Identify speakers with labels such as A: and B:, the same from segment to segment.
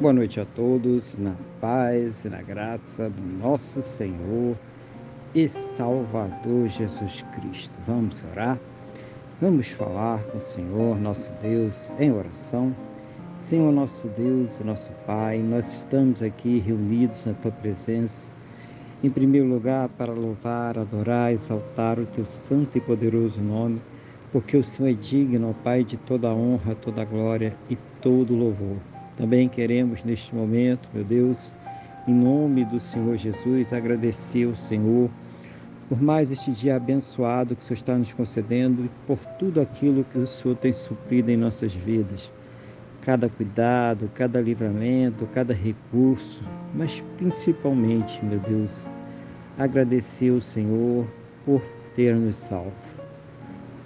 A: Boa noite a todos, na paz e na graça do nosso Senhor e Salvador Jesus Cristo. Vamos orar? Vamos falar com o Senhor, nosso Deus, em oração. Senhor, nosso Deus e nosso Pai, nós estamos aqui reunidos na Tua presença, em primeiro lugar para louvar, adorar, exaltar o Teu santo e poderoso nome, porque o Senhor é digno, ó Pai, de toda honra, toda glória e todo louvor. Também queremos neste momento, meu Deus, em nome do Senhor Jesus, agradecer ao Senhor por mais este dia abençoado que o Senhor está nos concedendo e por tudo aquilo que o Senhor tem suprido em nossas vidas. Cada cuidado, cada livramento, cada recurso, mas principalmente, meu Deus, agradecer ao Senhor por ter nos salvo.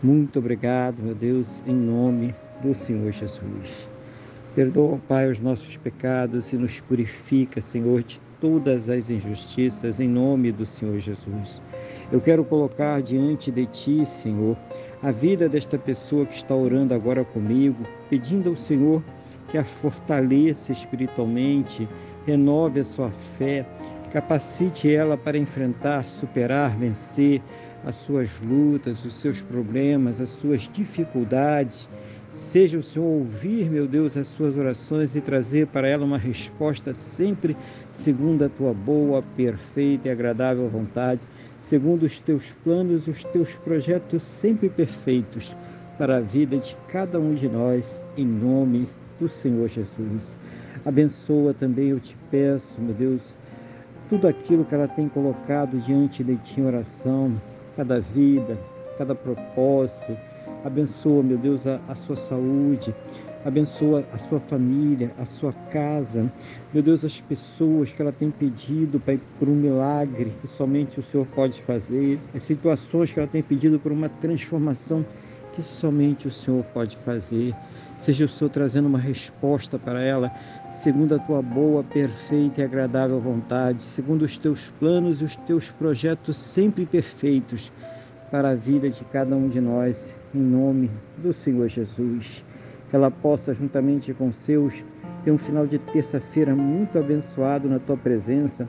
A: Muito obrigado, meu Deus, em nome do Senhor Jesus. Perdoa, Pai, os nossos pecados e nos purifica, Senhor, de todas as injustiças, em nome do Senhor Jesus. Eu quero colocar diante de Ti, Senhor, a vida desta pessoa que está orando agora comigo, pedindo ao Senhor que a fortaleça espiritualmente, renove a sua fé, capacite ela para enfrentar, superar, vencer as suas lutas, os seus problemas, as suas dificuldades Seja o Senhor ouvir, meu Deus, as suas orações e trazer para ela uma resposta sempre segundo a tua boa, perfeita e agradável vontade, segundo os teus planos os teus projetos sempre perfeitos para a vida de cada um de nós, em nome do Senhor Jesus. Abençoa também, eu te peço, meu Deus, tudo aquilo que ela tem colocado diante de ti em oração, cada vida, cada propósito Abençoa, meu Deus, a, a sua saúde, abençoa a sua família, a sua casa. Meu Deus, as pessoas que ela tem pedido, Pai, por um milagre que somente o Senhor pode fazer, as situações que ela tem pedido por uma transformação que somente o Senhor pode fazer. Seja o Senhor trazendo uma resposta para ela, segundo a tua boa, perfeita e agradável vontade, segundo os teus planos e os teus projetos sempre perfeitos para a vida de cada um de nós em nome do Senhor Jesus. Que ela possa, juntamente com seus, ter um final de terça-feira muito abençoado na tua presença,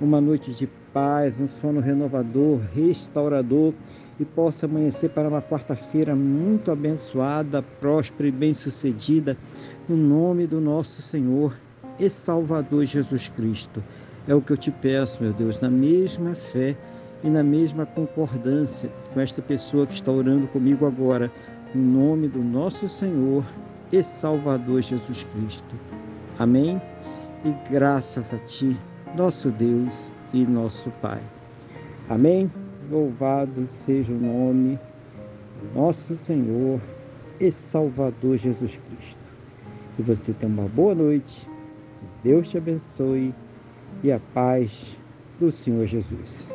A: uma noite de paz, um sono renovador, restaurador e possa amanhecer para uma quarta-feira muito abençoada, próspera e bem-sucedida, no nome do nosso Senhor e Salvador Jesus Cristo. É o que eu te peço, meu Deus, na mesma fé e na mesma concordância com esta pessoa que está orando comigo agora, em nome do nosso Senhor e Salvador Jesus Cristo. Amém? E graças a Ti, nosso Deus e nosso Pai. Amém? Louvado seja o nome do nosso Senhor e Salvador Jesus Cristo. Que você tenha uma boa noite, que Deus te abençoe e a paz do Senhor Jesus.